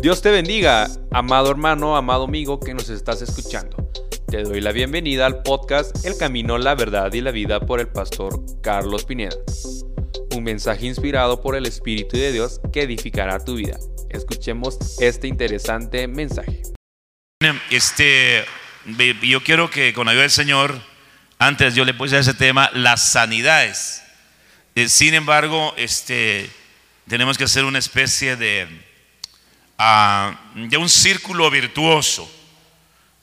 Dios te bendiga, amado hermano, amado amigo que nos estás escuchando. Te doy la bienvenida al podcast El Camino, la Verdad y la Vida por el pastor Carlos Pineda. Un mensaje inspirado por el Espíritu de Dios que edificará tu vida. Escuchemos este interesante mensaje. Este, yo quiero que con ayuda del Señor, antes yo le puse a ese tema las sanidades. Eh, sin embargo, este, tenemos que hacer una especie de de un círculo virtuoso.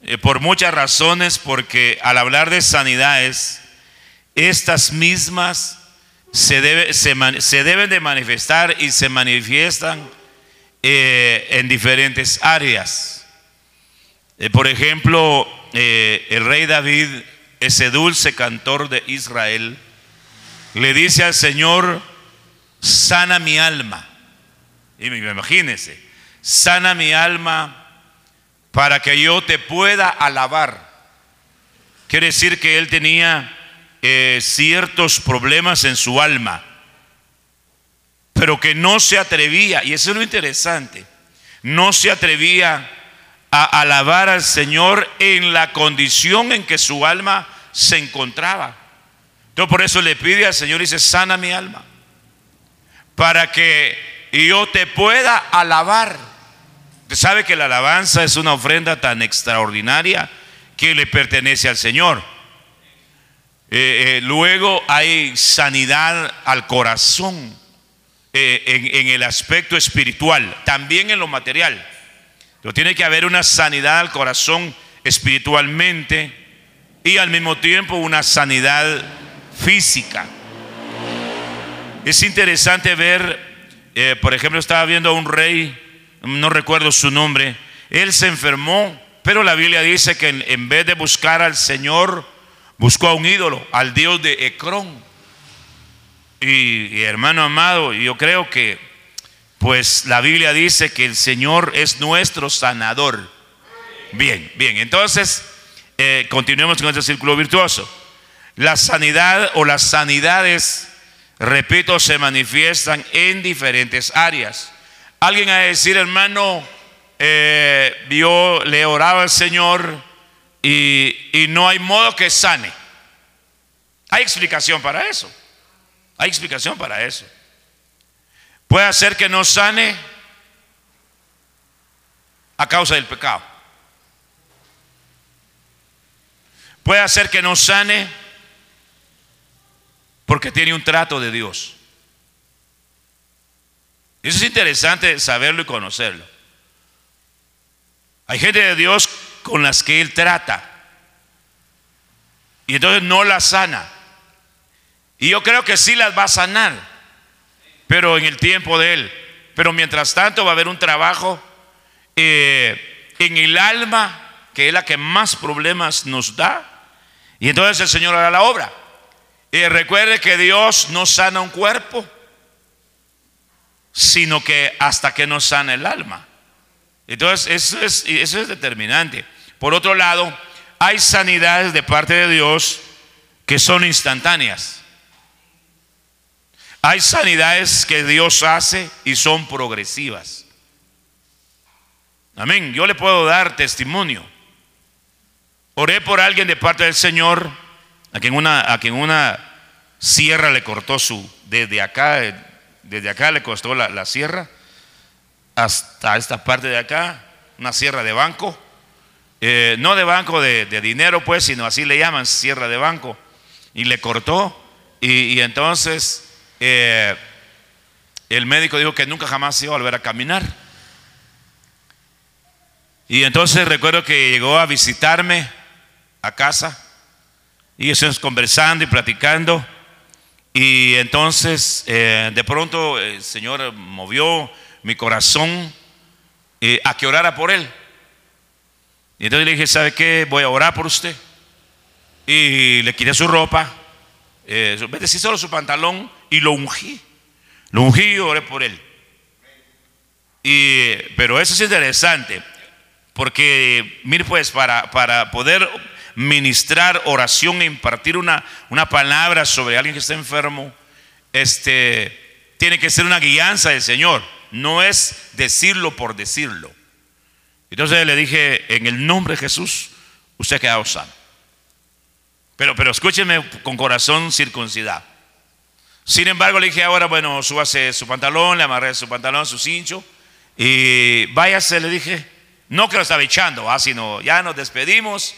Eh, por muchas razones, porque al hablar de sanidades, estas mismas se, se, deben de manifestar y se manifiestan eh, en diferentes áreas. Eh, por ejemplo, el rey David, ese dulce cantor de Israel, le dice al Señor, sana mi alma. Y imagínense, sana mi alma para que yo te pueda alabar. Quiere decir que él tenía eh, ciertos problemas en su alma, pero que no se atrevía, y eso es lo interesante, no se atrevía a alabar al Señor en la condición en que su alma se encontraba. Entonces por eso le pide al Señor y dice, sana mi alma, para que yo te pueda alabar. Sabe que la alabanza es una ofrenda tan extraordinaria que le pertenece al Señor. Eh, eh, luego hay sanidad al corazón eh, en, el aspecto espiritual, también en lo material. Pero tiene que haber una sanidad al corazón espiritualmente y al mismo tiempo una sanidad física. Es interesante ver, por ejemplo, estaba viendo a un rey no recuerdo su nombre, él se enfermó, pero la Biblia dice que en, vez de buscar al Señor, buscó a un ídolo, al Dios de Ecrón. Y, hermano amado, yo creo que pues la Biblia dice que el Señor es nuestro sanador. Bien, bien, entonces eh, continuemos con este círculo virtuoso. La sanidad o las sanidades, repito, se manifiestan en diferentes áreas. Alguien a decir, hermano, eh, le oraba al Señor y, no hay modo que sane. Hay explicación para eso. Hay explicación para eso. Puede hacer que no sane a causa del pecado. Puede hacer que no sane porque tiene un trato de Dios. Eso es interesante saberlo y conocerlo. Hay gente de Dios con las que Él trata. Y entonces no las sana. Y yo creo que sí las va a sanar. Pero en el tiempo de Él. Pero mientras tanto va a haber un trabajo eh, en el alma, que es la que más problemas nos da. Y entonces el Señor hará la obra. Y recuerde que Dios no sana un cuerpo sino que hasta que nos sana el alma. Entonces, eso es, eso es determinante. Por otro lado, hay sanidades de parte de Dios que son instantáneas. Hay sanidades que Dios hace y son progresivas. Amén. Yo le puedo dar testimonio. Oré por alguien de parte del Señor, a quien una, a quien una sierra le cortó su, desde acá, desde acá le costó la, sierra hasta esta parte de acá, una sierra de banco. Eh, no de banco de, dinero, pues, sino así le llaman, sierra de banco. Y le cortó. Y, entonces eh, el médico dijo que nunca jamás iba a volver a caminar. Y entonces recuerdo que llegó a visitarme a casa. Y estuvimos conversando y platicando. Y entonces eh, de pronto el Señor movió mi corazón eh, a que orara por él. Y entonces le dije, ¿sabe qué? Voy a orar por usted. Y le quité su ropa, eh, solo su pantalón y lo ungí. Lo ungí y oré por él. Y, pero eso es interesante, porque, mire pues, para, para poder ministrar oración e impartir una, una palabra sobre alguien que está enfermo, este, tiene que ser una guianza del Señor. no es decirlo por decirlo. Entonces le dije, en el nombre de Jesús, usted ha quedado sano. Pero, pero escúcheme con corazón circuncidado. Sin embargo, le dije ahora, bueno, súbase su pantalón, le amarré su pantalón, su cincho, y váyase, le dije, no que lo estaba echando, ¿ah? sino ya nos despedimos,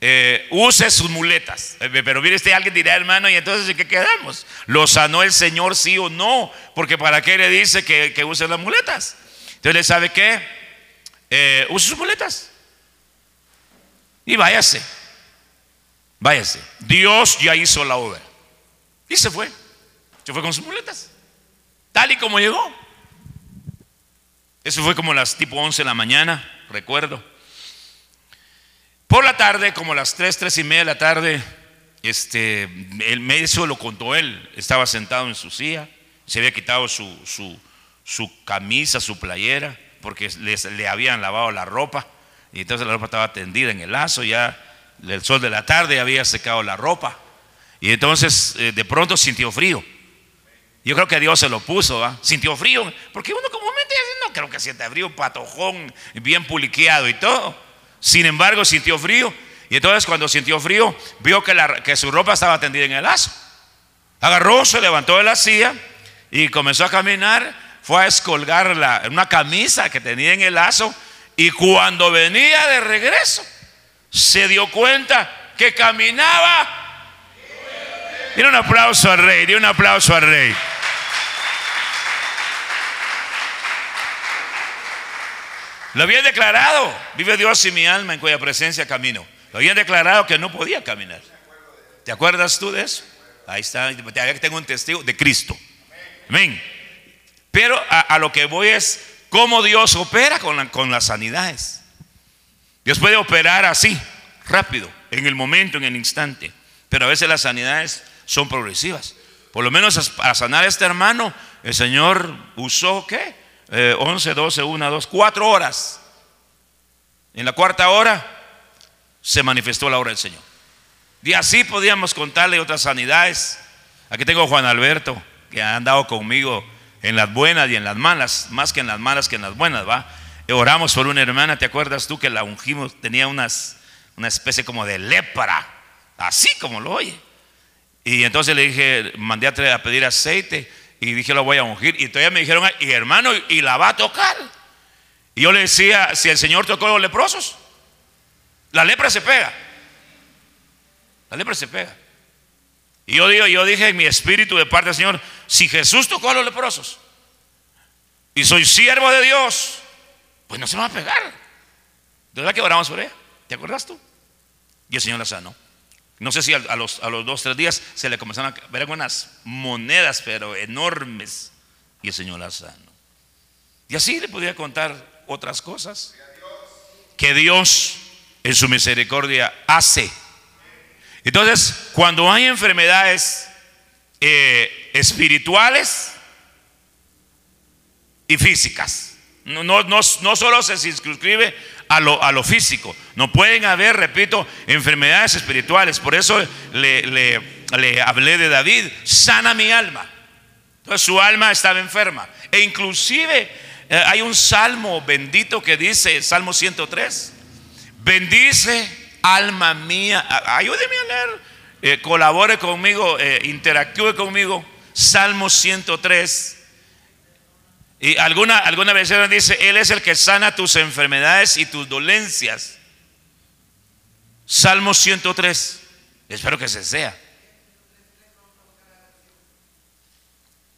eh, use sus muletas. Eh, pero mire, este alguien dirá, hermano, y entonces ¿en qué quedamos? ¿Lo sanó el Señor sí o no? Porque ¿para qué le dice que, use las muletas? Entonces, ¿le sabe qué? Eh, use sus muletas. Y váyase. Váyase. Dios ya hizo la obra. Y se fue. Se fue con sus muletas. Tal y como llegó. Eso fue como las tipo 11 de la mañana, recuerdo. Por la tarde, como las 3, 3 y media de la tarde, este, el médico lo contó él, estaba sentado en su silla, se había quitado su, su, camisa, su playera, porque le habían lavado la ropa, y entonces la ropa estaba tendida en el lazo, ya el sol de la tarde había secado la ropa, y entonces eh, de pronto sintió frío. Yo creo que Dios se lo puso, sintió frío, porque uno comúnmente no creo que sienta frío, patojón, bien puliqueado y todo. Sin embargo, sintió frío. Y entonces cuando sintió frío, vio que, que su ropa estaba tendida en el lazo. Agarró, se levantó de la silla y comenzó a caminar. Fue a escolgar la, una camisa que tenía en el lazo. Y cuando venía de regreso, se dio cuenta que caminaba. Y un aplauso al rey, dio un aplauso al rey. Lo habían declarado, vive Dios y mi alma en cuya presencia camino. Lo habían declarado que no podía caminar. ¿Te acuerdas tú de eso? Ahí está, tengo un testigo de Cristo. Amén. Pero a, lo que voy es cómo Dios opera con, las sanidades. Dios puede operar así, rápido, en el momento, en el instante. Pero a veces las sanidades son progresivas. Por lo menos a sanar a este hermano, el Señor usó qué? 11, 12, 1, 2, 4 horas. En la cuarta hora se manifestó la obra del Señor. Y así podíamos contarle otras sanidades. Aquí tengo a Juan Alberto, que ha andado conmigo en las buenas y en las malas, más que en las malas que en las buenas, ¿va? Oramos por una hermana, ¿te acuerdas tú que la ungimos? Tenía unas, una especie como de lepra, así como lo oye. Y entonces le dije, mandé a pedir aceite y dije, lo voy a ungir. Y todavía me dijeron, y hermano, y la va a tocar. Y yo le decía, si el Señor tocó los leprosos, la lepra se pega. La lepra se pega. Y yo, digo, yo dije en mi espíritu de parte del Señor, si Jesús tocó a los leprosos y soy siervo de Dios, pues no se me va a pegar. ¿De verdad que oramos por ella? ¿Te acuerdas tú? Y el Señor la sanó. No sé si a, los, a los dos, tres días se le comenzaron a ver algunas monedas, pero enormes, y el Señor las sanó. Y así le podía contar otras cosas que Dios en su misericordia hace. Entonces, cuando hay enfermedades eh, espirituales y físicas, no, solo se circunscribe a lo, a lo físico. No pueden haber, repito, enfermedades espirituales. Por eso le, le, hablé de David, sana mi alma. Entonces su alma estaba enferma. E inclusive eh, hay un salmo bendito que dice, Salmo 103, bendice alma mía. Ayúdeme a leer, eh, colabore conmigo, eh, interactúe conmigo. Salmo 103 y alguna, alguna versión dice, Él es el que sana tus enfermedades y tus dolencias. Salmo 103. Espero que se sea.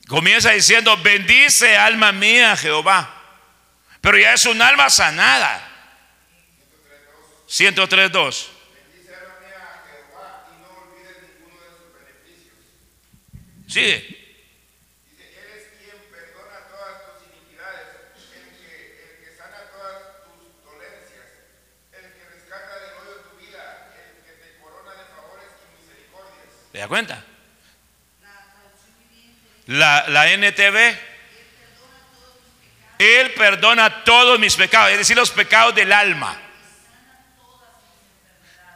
Comienza diciendo, bendice alma mía Jehová. Pero ya es un alma sanada. 103.2. Sigue. ¿Te das cuenta? La, la NTV. Él perdona todos mis pecados, es decir, los pecados del alma.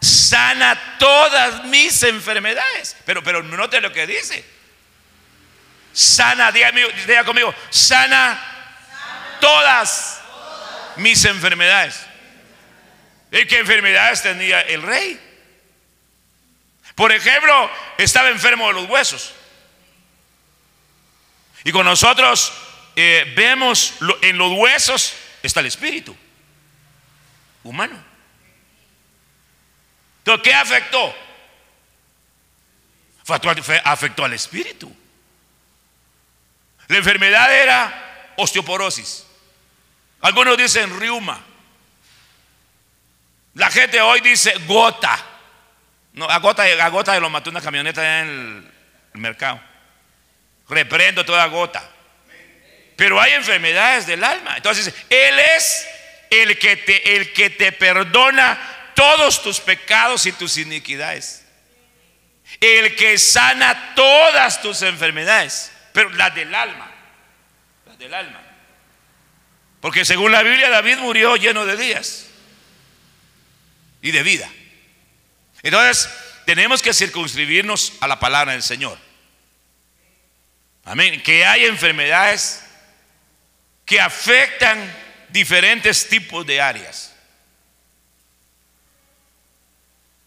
Sana todas mis enfermedades. Pero, pero note lo que dice. Sana, diga, conmigo, sana todas mis enfermedades. ¿Y qué enfermedades tenía el rey? Por ejemplo, estaba enfermo de los huesos. Y con nosotros eh, vemos en los huesos está el espíritu humano. Entonces, ¿qué afectó? Afectó al espíritu. La enfermedad era osteoporosis. Algunos dicen riuma. La gente hoy dice gota. No, a gota, a gota lo mató una camioneta en el, el mercado. Reprendo toda gota. Pero hay enfermedades del alma. Entonces, Él es el que te, el que te perdona todos tus pecados y tus iniquidades. El que sana todas tus enfermedades, pero las del alma. Las del alma. Porque según la Biblia, David murió lleno de días y de vida. Entonces, tenemos que circunscribirnos a la palabra del Señor. Amén. Que hay enfermedades que afectan diferentes tipos de áreas.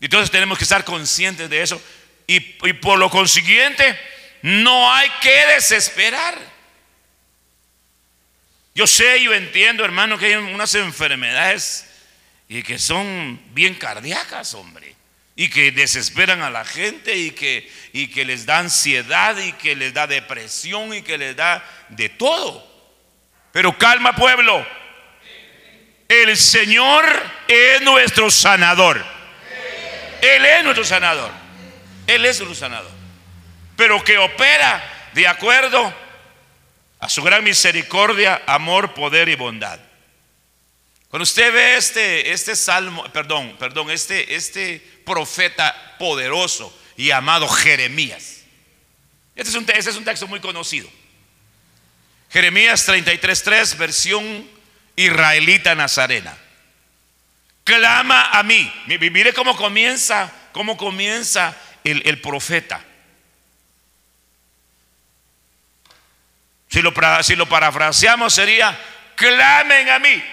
Entonces tenemos que estar conscientes de eso y, y por lo consiguiente no hay que desesperar. Yo sé, yo entiendo, hermano, que hay unas enfermedades y que son bien cardíacas, hombre, y que desesperan a la gente y que, y que les da ansiedad y que les da depresión y que les da de todo. Pero calma pueblo. El Señor es nuestro sanador. Él es nuestro sanador. Él es nuestro sanador. Pero que opera de acuerdo a su gran misericordia, amor, poder y bondad. Cuando usted ve este, este salmo, perdón, perdón, este, este profeta poderoso y amado Jeremías. Este es un, este es un texto muy conocido. Jeremías 33.3, versión israelita nazarena. Clama a mí. Mire cómo comienza, cómo comienza el, el profeta. Si lo, si lo parafraseamos sería, clamen a mí.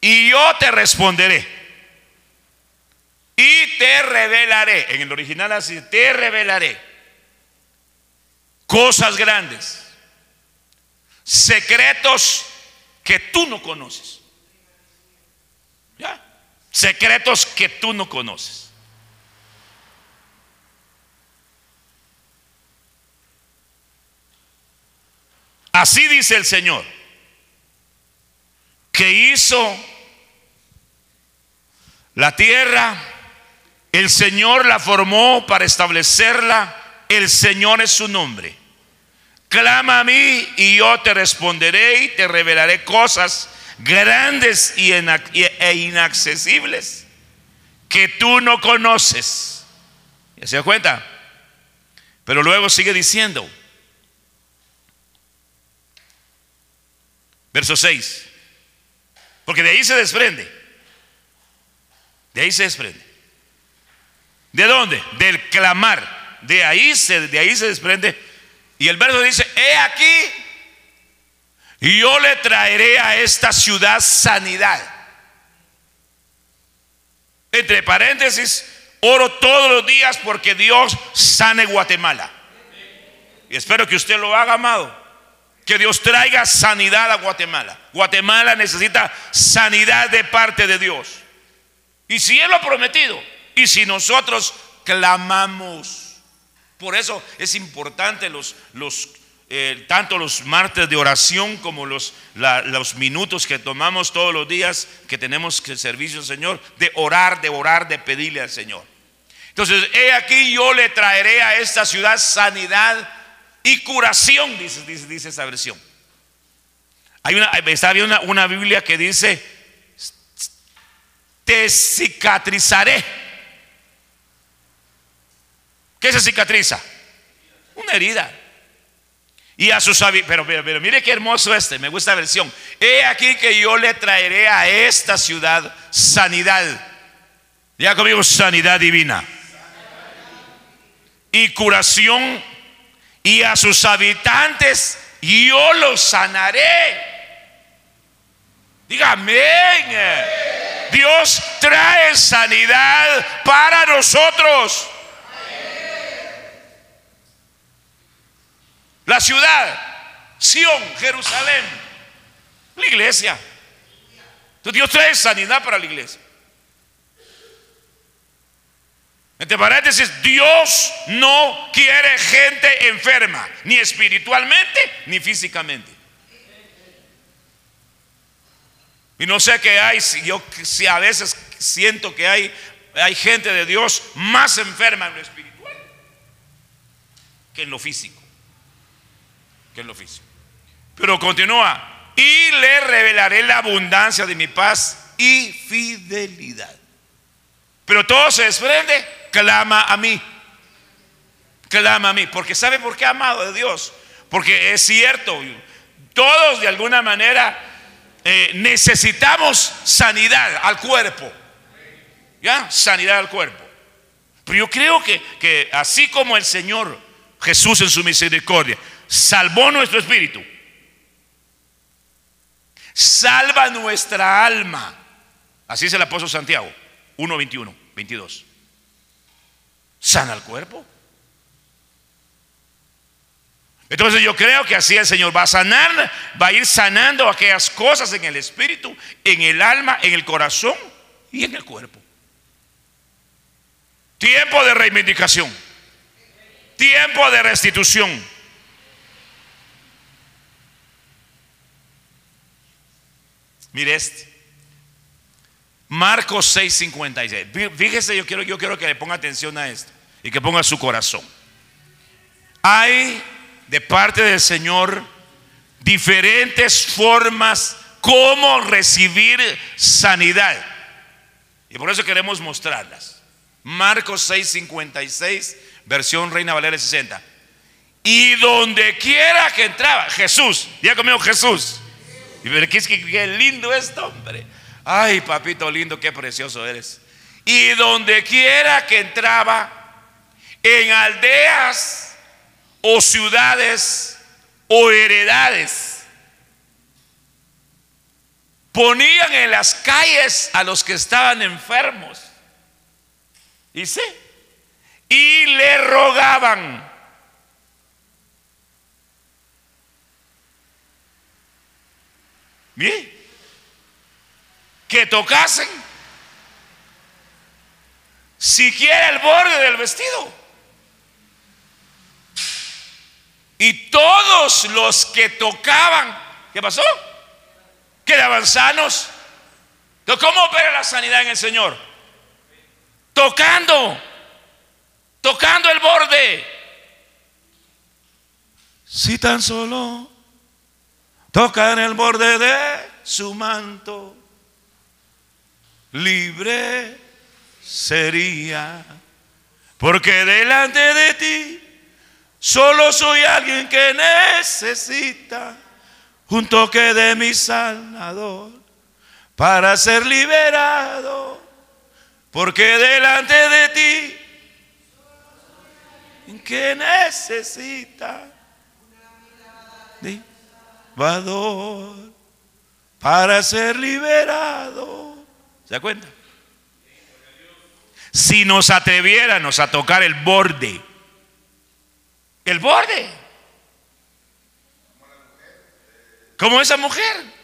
Y yo te responderé. Y te revelaré. En el original así, te revelaré cosas grandes, secretos que tú no conoces. ¿Ya? Secretos que tú no conoces. Así dice el Señor, que hizo la tierra, el Señor la formó para establecerla el Señor es su nombre. Clama a mí y yo te responderé y te revelaré cosas grandes y e inaccesibles que tú no conoces. ¿Ya se da cuenta? Pero luego sigue diciendo, verso 6, porque de ahí se desprende, de ahí se desprende. ¿De dónde? Del clamar. De ahí se, de ahí se desprende. Y el verso dice, he aquí, y yo le traeré a esta ciudad sanidad. Entre paréntesis, oro todos los días porque Dios sane Guatemala. Y espero que usted lo haga, amado. Que Dios traiga sanidad a Guatemala. Guatemala necesita sanidad de parte de Dios. Y si Él lo ha prometido, y si nosotros clamamos, por eso es importante los, los eh, tanto los martes de oración como los, los minutos que tomamos todos los días que tenemos que servicio al Señor, de orar, de orar, de pedirle al Señor. Entonces, he aquí yo le traeré a esta ciudad sanidad y curación, dice, esa versión. Hay una, está una, una Biblia que dice, te cicatrizaré ¿Qué se cicatriza? Una herida. Y a sus pero, pero, pero mire qué hermoso este, me gusta la versión. He aquí que yo le traeré a esta ciudad sanidad. Ya conmigo sanidad divina. Y curación y a sus habitantes yo los sanaré. Diga. Dios trae sanidad para nosotros. La ciudad, Sión, Jerusalén, la iglesia. Entonces Dios trae sanidad para la iglesia. Entre paréntesis, Dios no quiere gente enferma, ni espiritualmente ni físicamente. Y no sé qué hay, si yo si a veces siento que hay, hay gente de Dios más enferma en lo espiritual que en lo físico. Que en lo físico. Pero continúa. Y le revelaré la abundancia de mi paz y fidelidad. Pero todo se desprende, clama a mí. Clama a mí. Porque ¿sabe por qué amado de Dios? Porque es cierto, todos de alguna manera eh, necesitamos sanidad al cuerpo. ¿Ya? Sanidad al cuerpo. Pero yo creo que, que así como el Señor Jesús en su misericordia salvó nuestro espíritu, salva nuestra alma. Así es el apóstol Santiago, 1, 21, 22. Sana el cuerpo. Entonces yo creo que así el Señor va a sanar, va a ir sanando aquellas cosas en el espíritu, en el alma, en el corazón y en el cuerpo. Tiempo de reivindicación. Tiempo de restitución. Mire este. Marcos 6:56. Fíjese, yo quiero, yo quiero que le ponga atención a esto y que ponga su corazón. Hay de parte del Señor diferentes formas cómo recibir sanidad. Y por eso queremos mostrarlas. Marcos 6:56, versión Reina Valera 60. Y donde quiera que entraba, Jesús, ya conmigo Jesús. Y ver qué, qué lindo esto, hombre. Ay, papito lindo, qué precioso eres. Y donde quiera que entraba, en aldeas o ciudades o heredades, ponían en las calles a los que estaban enfermos. Dice, y le rogaban Bien. Que tocasen siquiera el borde del vestido. Y todos los que tocaban, ¿qué pasó? Quedaban sanos. ¿Cómo opera la sanidad en el Señor? Tocando, tocando el borde. Si tan solo toca en el borde de su manto, libre sería, porque delante de ti solo soy alguien que necesita un toque de mi sanador para ser liberado, porque delante de ti que necesita para ser liberado. ¿Se da cuenta? Si nos atreviéramos a tocar el borde, el borde, como esa mujer.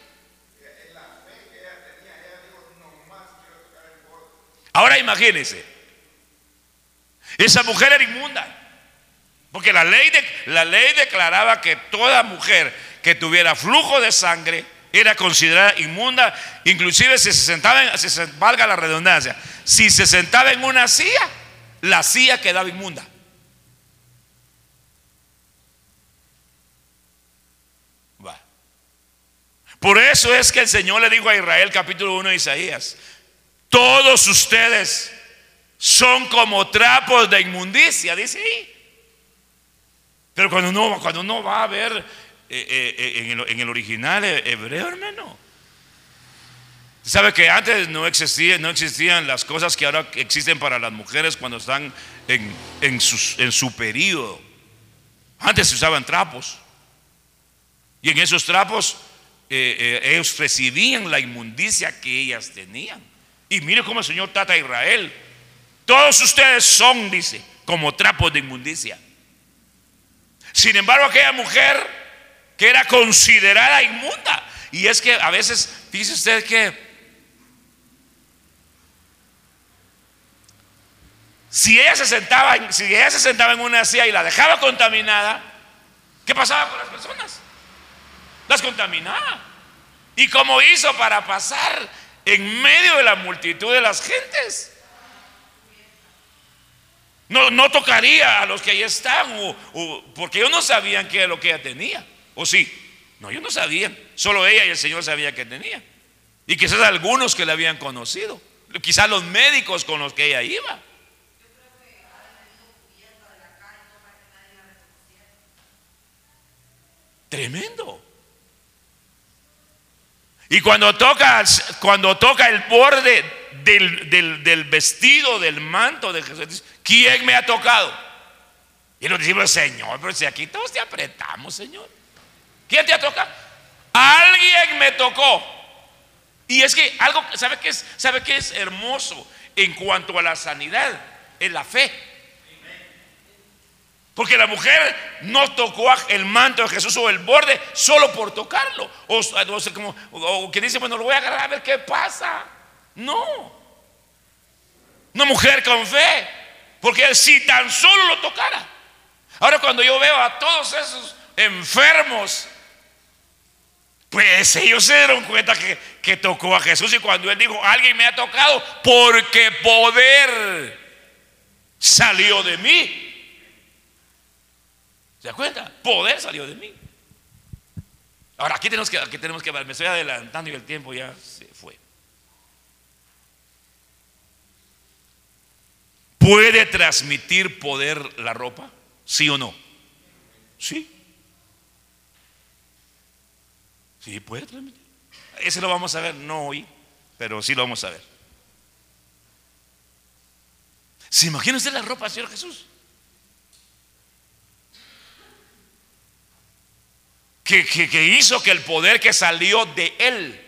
Ahora imagínense, esa mujer era inmunda, porque la ley, la ley declaraba que toda mujer que tuviera flujo de sangre era considerada inmunda, inclusive si se sentaba, en, si valga la redundancia, si se sentaba en una silla, la silla quedaba inmunda. Por eso es que el Señor le dijo a Israel, capítulo 1 de Isaías, todos ustedes son como trapos de inmundicia, dice ahí. Pero cuando uno, cuando uno va a ver eh, eh, eh, en, el, original hebreo, hermano. ¿Sabe que antes no, existía, no existían las cosas que ahora existen para las mujeres cuando están en, en, en su periodo? Antes se usaban trapos. Y en esos trapos ellos recibían la inmundicia que ellas tenían. Y mire cómo el Señor trata a Israel. Todos ustedes son, dice, como trapos de inmundicia. Sin embargo, aquella mujer que era considerada inmunda. Y es que a veces, dice usted que si ella se sentaba, si ella se sentaba en una silla y la dejaba contaminada, ¿qué pasaba con las personas? las contaminaba. ¿Y cómo hizo para pasar en medio de la multitud de las gentes? No, no tocaría a los que ahí están, porque ellos no sabían qué era lo que ella tenía. ¿O sí? No, ellos no sabían. Solo ella y el Señor sabían que tenía. Y quizás algunos que la habían conocido. Quizás los médicos con los que ella iba. Tremendo. Y cuando toca, cuando toca el borde del, vestido, del manto de Jesús, ¿quién me ha tocado? Y los discípulos, Señor, pero si aquí todos te apretamos, Señor. ¿Quién te ha tocado? Alguien me tocó. Y es que algo, ¿sabe qué es, sabe qué es hermoso en cuanto a la sanidad? Es la fe. Porque la mujer no tocó el manto de Jesús o el borde solo por tocarlo. O, o, o que dice, bueno, lo voy a agarrar a ver qué pasa. No. Una mujer con fe. Porque si tan solo lo tocara. Ahora cuando yo veo a todos esos enfermos, pues ellos se dieron cuenta que, que tocó a Jesús. Y cuando él dijo, alguien me ha tocado, porque poder salió de mí. ¿Se da cuenta? Poder salió de mí. Ahora, aquí tenemos que, aquí tenemos que me estoy adelantando y el tiempo ya se fue. ¿Puede transmitir poder la ropa? ¿Sí o no? Sí. Sí, puede transmitir. Ese lo vamos a ver, no hoy, pero sí lo vamos a ver. ¿Se imagina usted la ropa, Señor Jesús? que, hizo que el poder que salió de él,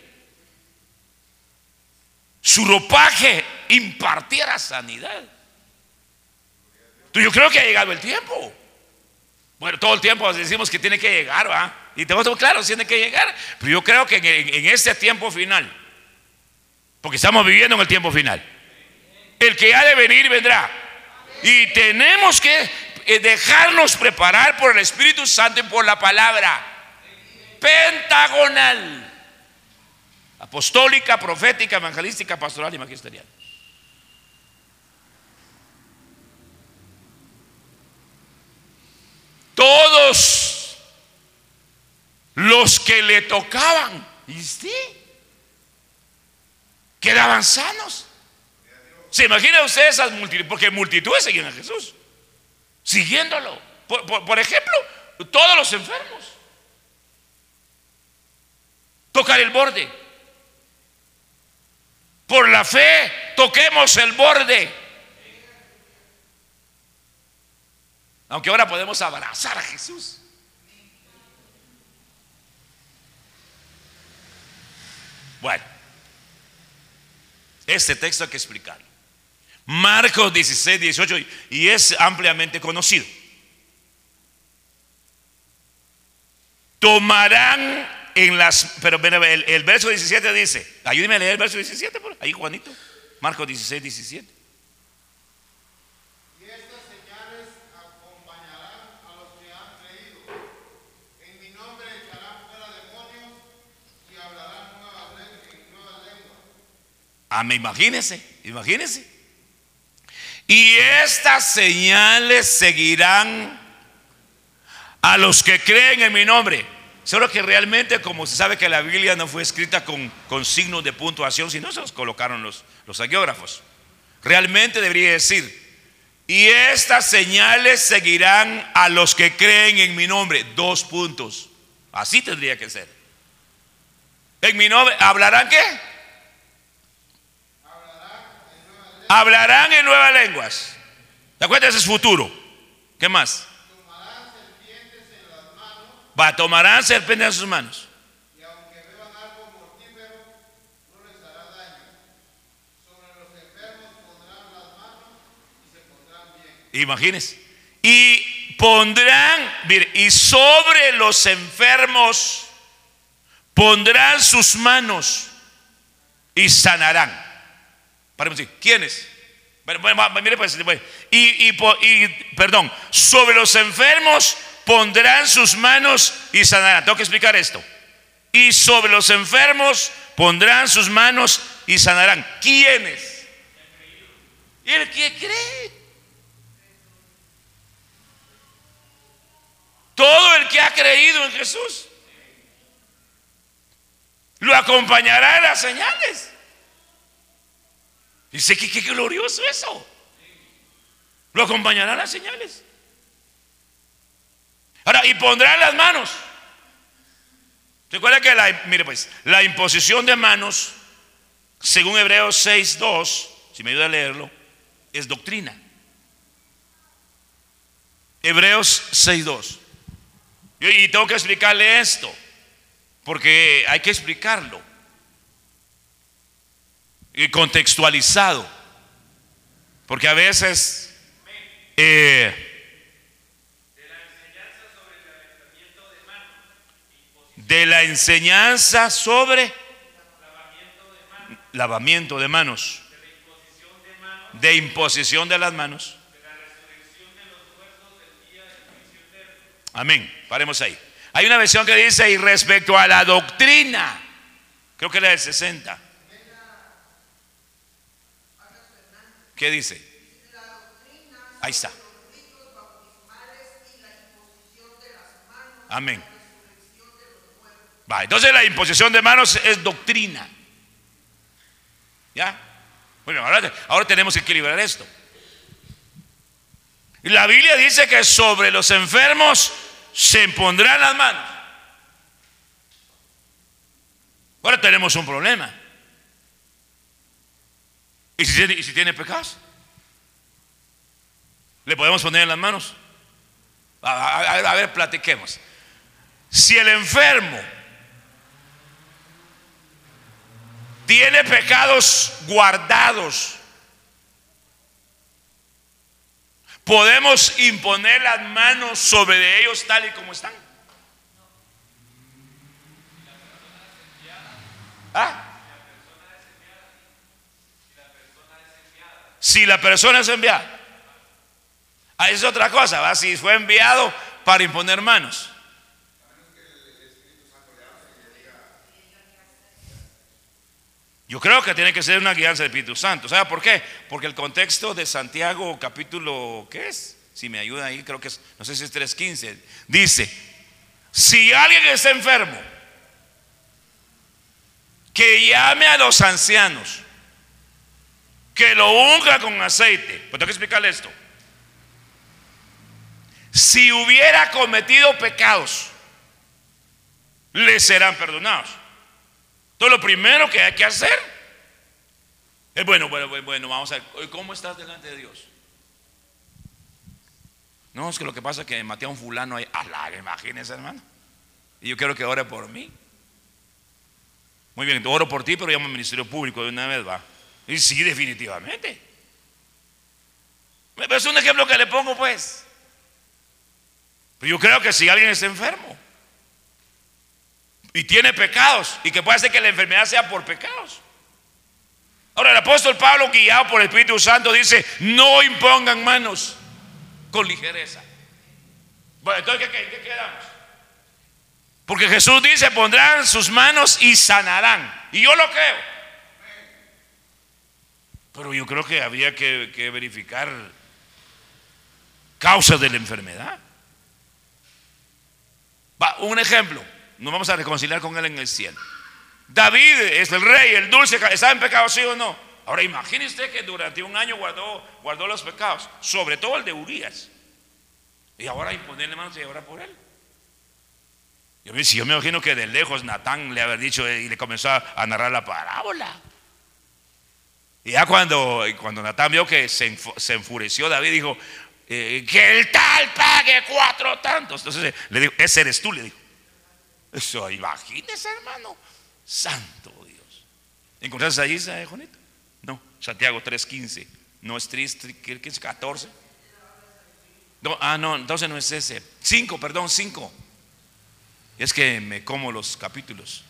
su ropaje, impartiera sanidad. Yo creo que ha llegado el tiempo. Todo el tiempo decimos que tiene que llegar, ¿va? Y todo claro, tiene que llegar. Pero yo creo que en, este tiempo final, porque estamos viviendo en el tiempo final, el que ha de venir vendrá. Y tenemos que eh, dejarnos preparar por el Espíritu Santo y por la palabra pentagonal. Apostólica, profética, evangelística, pastoral y magisterial. Los que le tocaban, ¿y sí? Quedaban sanos. ¿Se imagina usted esas multitudes? Porque multitudes seguían a Jesús, siguiéndolo. por ejemplo, todos los enfermos tocar el borde. Por la fe, toquemos el borde. Aunque ahora podemos abrazar a Jesús. Bueno, este texto hay que explicarlo. Marcos 16, 18, y es ampliamente conocido. Tomarán en las, pero el, el, verso 17 dice, ayúdeme a leer el verso 17, por ahí Juanito, Marcos 16, 17. Y estas señales acompañarán a los que han creído. En mi nombre echarán fuera demonios y hablarán nuevas, en nuevas lenguas. Ah, me imagínese, imagínese. Y estas señales seguirán a los que creen en mi nombre. Solo que realmente, como se sabe que la Biblia no fue escrita con, con signos de puntuación, sino se los colocaron los, los agiógrafos. Realmente debería decir, y estas señales seguirán a los que creen en mi nombre. Dos puntos. Así tendría que ser. En mi nombre, ¿hablarán qué? Hablarán en nuevas lenguas. ¿Te acuerdas? Es futuro. ¿Qué más? Va, tomarán serpientes en sus manos. y aunque beban algo mortífero, no les hará daño. Sobre los enfermos pondrán las manos y se pondrán bien. Imagínense. Y pondrán, mire, y sobre los enfermos pondrán sus manos y sanarán. Paremos. ¿Quiénes? Mire pues, pues, y, y perdón, sobre los enfermos pondrán sus manos y sanarán. Tengo que explicar esto. Y sobre los enfermos pondrán sus manos y sanarán. ¿Quiénes? El que cree. Todo el que ha creído en Jesús lo acompañará en las señales. Dice que qué glorioso eso. Lo acompañará en las señales. Ahora, y pondrán las manos. Recuerda que la, mire pues, la imposición de manos, según Hebreos 6.2, si me ayuda a leerlo, es doctrina. Hebreos 6.2. Y y tengo que explicarle esto, porque hay que explicarlo. Y contextualizado. Porque a veces... eh, de la enseñanza sobre lavamiento de manos, de imposición de las manos. Amén. Paremos ahí. Hay una versión que dice, y respecto a la doctrina, creo que la del 60. ¿Qué dice? Ahí está. Amén. Va, entonces la imposición de manos es doctrina. ¿Ya? Bueno, ahora, ahora tenemos que equilibrar esto. La Biblia dice que sobre los enfermos se impondrán las manos. Ahora tenemos un problema. ¿Y si tiene, pecados? ¿Le podemos poner en las manos? A- a ver, platiquemos. Si el enfermo tiene pecados guardados, podemos imponer las manos sobre ellos tal y como están. ¿Ah? Si la persona es enviada. Ah, es otra cosa, ¿va? Si fue enviado para imponer manos. Yo creo que tiene que ser una guianza del Espíritu Santo. ¿Sabe por qué? Porque el contexto de Santiago capítulo, ¿qué es? Si me ayuda ahí, creo que es, no sé si es 3.15. Dice, si alguien está enfermo, que llame a los ancianos, que lo unja con aceite. Pues tengo que explicarle esto. Si hubiera cometido pecados, le serán perdonados. Entonces lo primero que hay que hacer es, bueno, bueno, bueno, vamos a ver, ¿cómo estás delante de Dios? No, es que lo que pasa es que maté a un fulano ahí, alá, imagínese hermano. Y yo quiero que ore por mí. Muy bien, oro por ti, pero llamo al Ministerio Público de una vez, va. Y sí, definitivamente. Es un ejemplo que le pongo, pues. Pero yo creo que si alguien está enfermo y tiene pecados, y que puede ser que la enfermedad sea por pecados. Ahora, el apóstol Pablo, guiado por el Espíritu Santo, dice: No impongan manos con ligereza. Bueno, entonces, ¿qué, qué- qué quedamos? Porque Jesús dice: Pondrán sus manos y sanarán. Y yo lo creo. Pero yo creo que habría que, que verificar causas de la enfermedad. Va, un ejemplo, nos vamos a reconciliar con él en el cielo. David es el rey, el dulce, ¿está en pecado sí o no? Ahora imagine usted que durante un año guardó, guardó los pecados, sobre todo el de Urias. Y ahora imponerle manos y ahora por él. Yo, si yo me imagino que de lejos Natán le haber dicho eh, y le comenzó a narrar la parábola. Y ya cuando, cuando Natán vio que se, enfureció, David dijo, eh, que el tal pague cuatro tantos. Entonces eh, le dijo, ese eres tú, le dijo. Eso, imagínese, hermano. Santo Dios. ¿Encontraste ahí, eh, Juanito? No, Santiago 3.15. No es 3, 15, 14. No, ah, no, entonces no es ese. 5, perdón, 5. Es que me como los capítulos.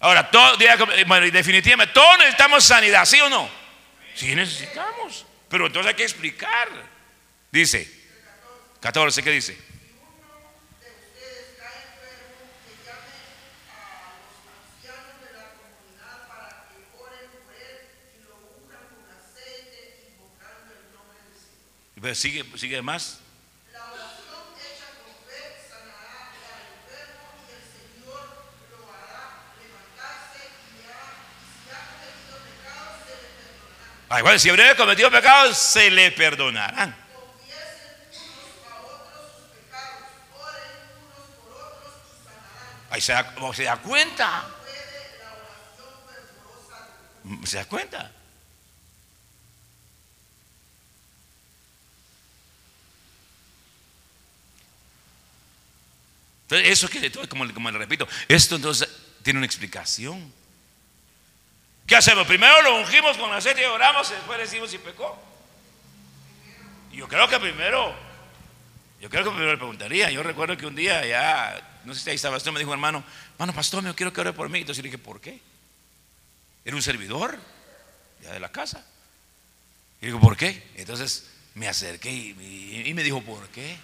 Ahora, todo, bueno, definitivamente, todos necesitamos sanidad, ¿sí o no? Sí necesitamos. Pero entonces hay que explicar. Dice, 14, ¿qué dice? Sigue, sigue más. La oración hecha con fe sanará al enfermo y el Señor lo hará levantarse y ya, si ha cometido pecados se le Ay, bueno, si habría cometido pecados se le perdonarán. Ahí se da, ¿cómo se da cuenta. De ¿Se da cuenta? Entonces, eso que, como, como le repito, esto entonces tiene una explicación. ¿Qué hacemos? Primero lo ungimos con aceite y oramos y después decimos si pecó. Yo creo que primero, yo creo que primero le preguntaría. Yo recuerdo que un día ya, no sé si ahí estaba, me dijo hermano, hermano pastor, me quiero que ore por mí. Entonces le dije, ¿por qué? Era un servidor ya de la casa. Y digo, ¿por qué? Entonces me acerqué y, y me dijo, ¿por qué?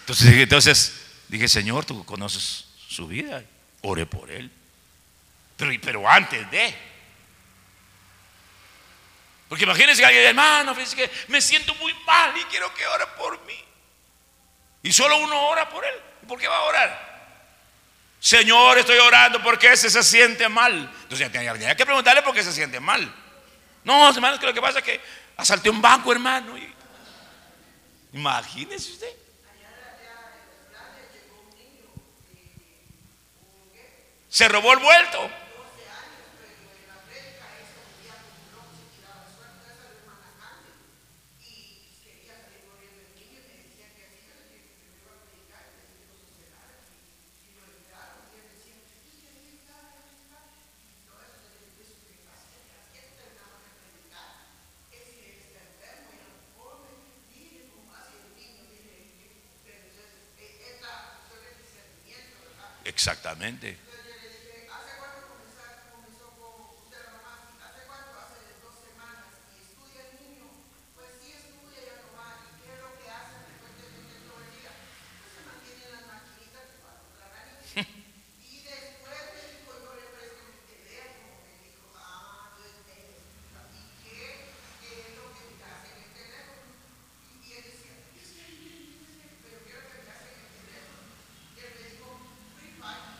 Entonces, entonces dije, Señor, tú conoces su vida, ore por él. Pero, pero antes de. Porque imagínense que alguien, hermano, que me siento muy mal y quiero que ore por mí. Y solo uno ora por él. ¿Por qué va a orar? Señor, estoy orando porque ese se siente mal. Entonces hay que preguntarle por qué se siente mal. No, hermanos, que lo que pasa es que asalté un banco, hermano. Y... Imagínese usted. Se robó el vuelto. Exactamente. ¿Hace cuánto comenzó, comenzó con usted la mamá? ¿Hace cuánto? Hace dos semanas. ¿Y estudia el niño? Pues sí estudia ya mamá. ¿Y qué es lo que hace frecuentemente todo el día? Pues se mantiene en las maquinitas para comprar anillos. Y después me dijo, yo le presto mi teléfono. Me dijo, ah, yo entiendo. ¿Y qué, qué es lo que me hace en el teléfono? Y, y él decía, es que pero quiero que me hace en el teléfono. Y él me dijo, Free Fire.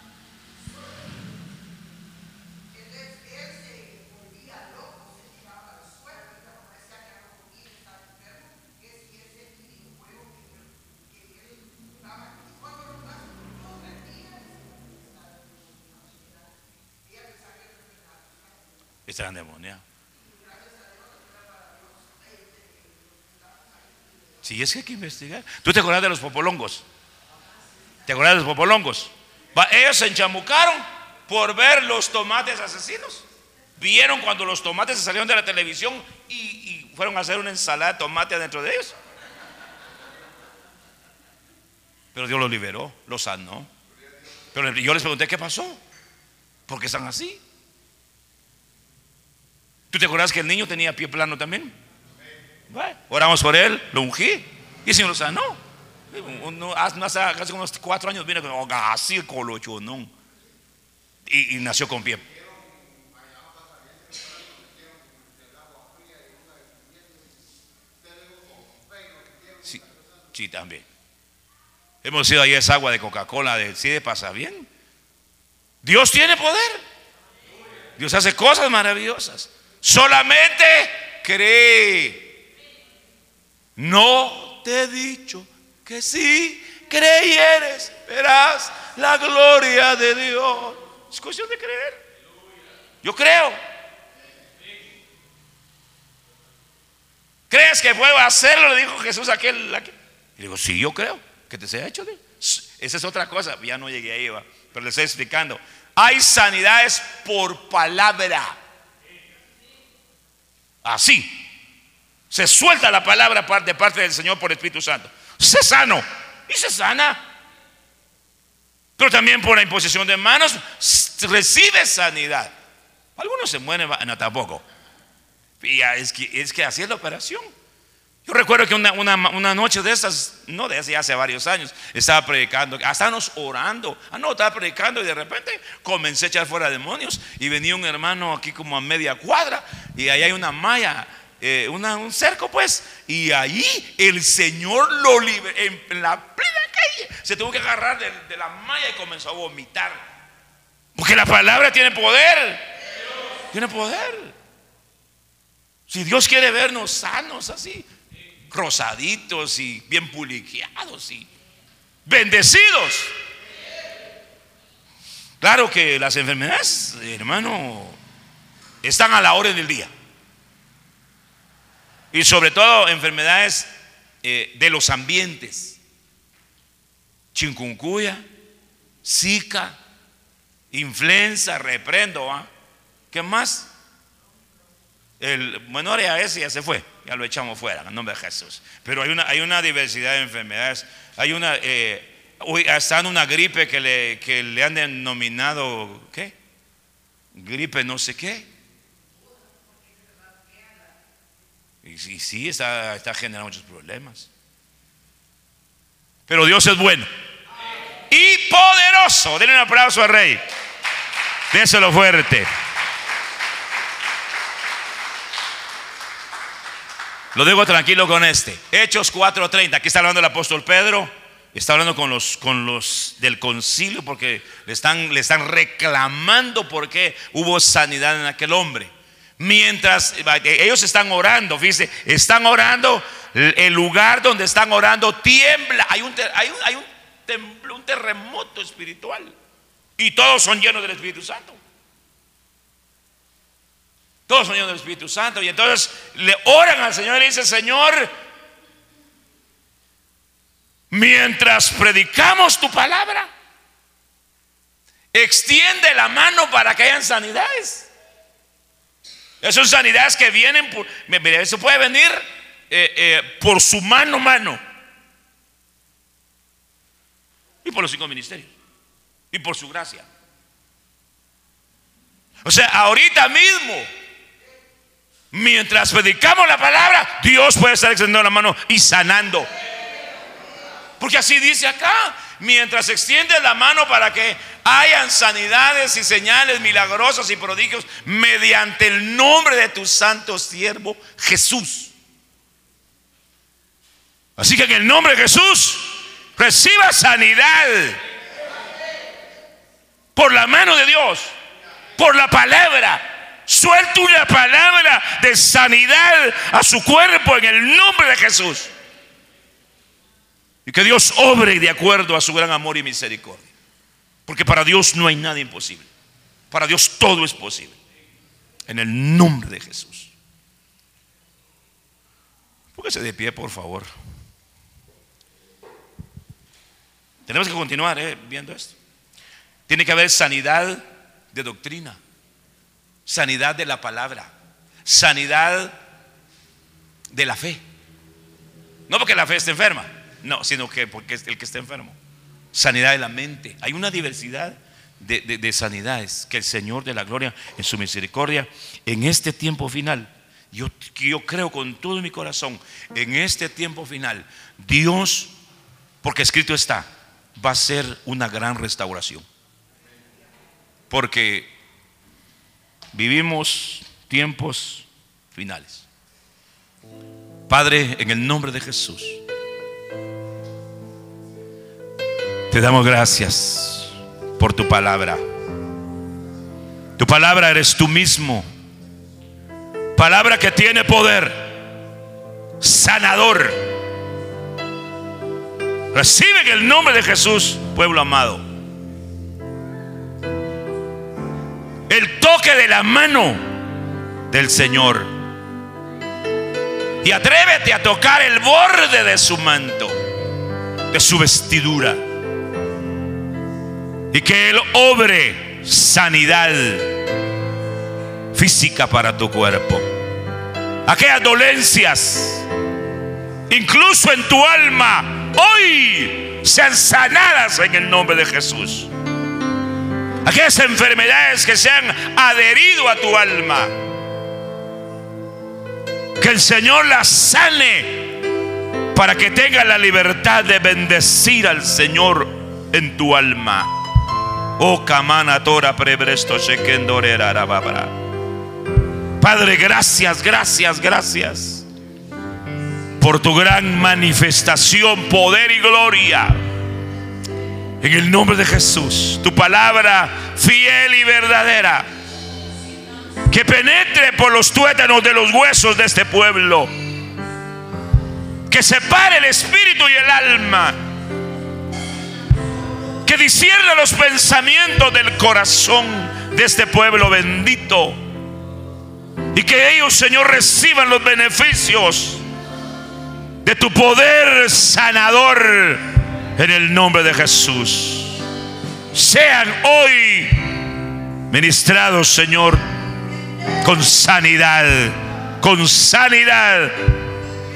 Él, él se volvía loco, se tiraba al suelo y la mamá decía que era comida, estaba enfermo, que si ese videojuego que, que él jugaba, y cuando lo jugaba, no rendía, ella pensaba que era enfermedad. Está endemoniado. Sí, es que hay que investigar. ¿Tú te acuerdas de los popolongos? ¿Te acuerdas de los popolongos? Ellos se enchamucaron por ver los tomates asesinos. Vieron cuando los tomates se salieron de la televisión y, y fueron a hacer una ensalada de tomate adentro de ellos. Pero Dios los liberó, los sanó. Pero yo les pregunté, ¿qué pasó? ¿Por qué están así? ¿Tú te acuerdas que el niño tenía pie plano también? Bueno, oramos por él, lo ungí y el Señor lo sanó. Uno, hace, hace unos cuatro años vino con así colochonón y, y nació con pie. Sí, sí, también. Hemos ido ahí esa agua de Coca-Cola, de si pasa bien. Dios tiene poder. Dios hace cosas maravillosas. Solamente cree. No te he dicho que si creyeres verás la gloria de Dios. Es cuestión de creer. Yo creo. ¿Crees que puedo hacerlo? Le dijo Jesús a aquel. Y digo, sí, yo creo que te sea hecho. Dios. Esa es otra cosa, ya no llegué ahí, va, pero les estoy explicando. Hay sanidades por palabra. Así. Se suelta la palabra de parte del Señor por Espíritu Santo. Se sano. Y se sana. Pero también por la imposición de manos recibe sanidad. Algunos se mueren, no tampoco. Y es que, es que así es la operación. Yo recuerdo que una, una, noche de esas, no de hace, hace varios años, estaba predicando, estábamos orando. Ah, no, estaba predicando y de repente comencé a echar fuera demonios. Y venía un hermano aquí como a media cuadra y ahí hay una malla, eh, un cerco pues. Y ahí el Señor lo liberó en, la plena calle. Se tuvo que agarrar de la malla y comenzó a vomitar. Porque la palabra tiene poder. Tiene poder. Si Dios quiere vernos sanos así, rosaditos y bien publiqueados y bendecidos. Claro que las enfermedades, hermano, están a la hora del día. Y sobre todo enfermedades eh, de los ambientes. Chincuncuya, Zika, influenza, reprendo. ¿ah? ¿Qué más? El menor ese ya se fue ya lo echamos fuera, en nombre de Jesús. Pero hay una, hay una diversidad de enfermedades. Hay una, eh, hasta una gripe que le, que le han denominado, ¿qué? Gripe no sé qué. Y sí está, está generando muchos problemas. Pero Dios es bueno. Y poderoso. Denle un aplauso al rey. Déselo fuerte. Lo digo tranquilo con este. Hechos 4:30. Aquí está hablando el apóstol Pedro. Está hablando con los, con los del concilio porque le están, le están reclamando porque hubo sanidad en aquel hombre. Mientras ellos están orando, fíjense, están orando, el lugar donde están orando tiembla. Hay un, hay un, hay un, un terremoto espiritual. Y todos son llenos del Espíritu Santo. Todos son del Espíritu Santo. Y entonces le oran al Señor y le dicen, Señor, mientras predicamos tu palabra, extiende la mano para que hayan sanidades. Esas son sanidades que vienen, por, eso puede venir eh, eh, por su mano, mano. Y por los cinco ministerios. Y por su gracia. O sea, ahorita mismo Mientras predicamos la palabra, Dios puede estar extendiendo la mano y sanando. Porque así dice acá, mientras extiende la mano para que hayan sanidades y señales milagrosas y prodigios mediante el nombre de tu santo siervo Jesús. Así que en el nombre de Jesús reciba sanidad por la mano de Dios, por la palabra Suelta una palabra de sanidad a su cuerpo en el nombre de Jesús. Y que Dios obre de acuerdo a su gran amor y misericordia. Porque para Dios no hay nada imposible. Para Dios todo es posible. En el nombre de Jesús. Póngase de pie, por favor. Tenemos que continuar eh, viendo esto. Tiene que haber sanidad de doctrina sanidad de la palabra, sanidad de la fe. No porque la fe esté enferma, no, sino que porque es el que está enfermo. Sanidad de la mente. Hay una diversidad de, sanidades que el Señor de la gloria, en su misericordia, en este tiempo final, yo, yo creo con todo mi corazón, en este tiempo final, Dios, porque escrito está, va a ser una gran restauración. Porque vivimos tiempos finales. Padre, en el nombre de Jesús, te damos gracias por tu palabra. Tu palabra eres tú mismo. Palabra que tiene poder, sanador. Recibe en el nombre de Jesús, pueblo amado. El toque de la mano del Señor. Y atrévete a tocar el borde de su manto, de su vestidura. Y que Él obre sanidad física para tu cuerpo. Aquellas dolencias, incluso en tu alma, hoy sean sanadas en el nombre de Jesús. Aquellas enfermedades que se han adherido a tu alma, que el Señor las sane para que tengas la libertad de bendecir al Señor en tu alma. Oh, Kamana Tora Prebresto Padre, gracias, gracias, gracias por tu gran manifestación, poder y gloria. En el nombre de Jesús, tu palabra fiel y verdadera, que penetre por los tuétanos de los huesos de este pueblo, que separe el espíritu y el alma, que discierna los pensamientos del corazón de este pueblo bendito, y que ellos, Señor, reciban los beneficios de tu poder sanador en el nombre de Jesús. Sean hoy ministrados, Señor, con sanidad, con sanidad,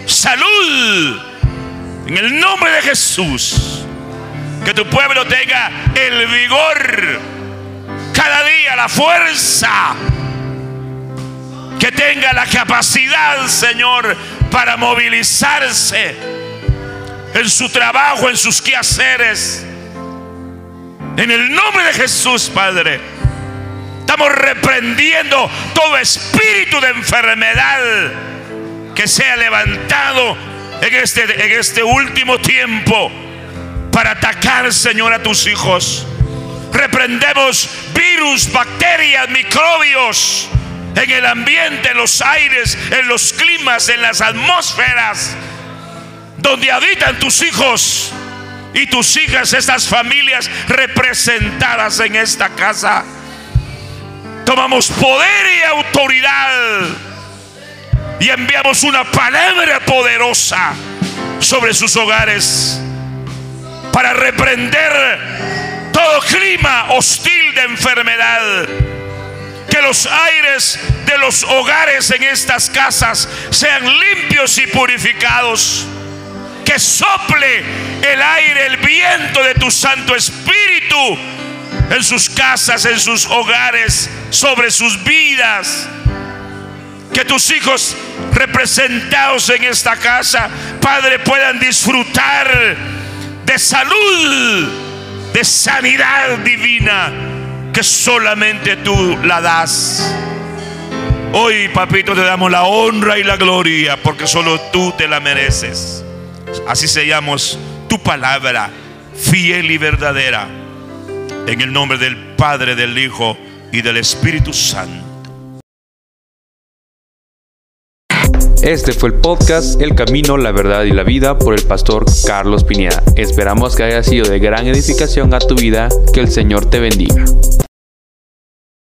salud, en el nombre de Jesús. Que tu pueblo tenga el vigor, cada día la fuerza, que tenga la capacidad, Señor, para movilizarse en su trabajo, en sus quehaceres. En el nombre de Jesús, Padre. Estamos reprendiendo todo espíritu de enfermedad que sea levantado en este, en este último tiempo para atacar, Señor, a tus hijos. Reprendemos virus, bacterias, microbios en el ambiente, en los aires, en los climas, en las atmósferas donde habitan tus hijos y tus hijas, estas familias representadas en esta casa. Tomamos poder y autoridad y enviamos una palabra poderosa sobre sus hogares para reprender todo clima hostil de enfermedad. Que los aires de los hogares en estas casas sean limpios y purificados que sople el aire, el viento de tu Santo Espíritu en sus casas, en sus hogares, sobre sus vidas. Que tus hijos representados en esta casa, Padre, puedan disfrutar de salud, de sanidad divina, que solamente tú la das. Hoy, papito, te damos la honra y la gloria, porque solo tú te la mereces. Así sellamos tu palabra fiel y verdadera. En el nombre del Padre, del Hijo y del Espíritu Santo. Este fue el podcast El Camino, la Verdad y la Vida por el pastor Carlos Pineda. Esperamos que haya sido de gran edificación a tu vida. Que el Señor te bendiga.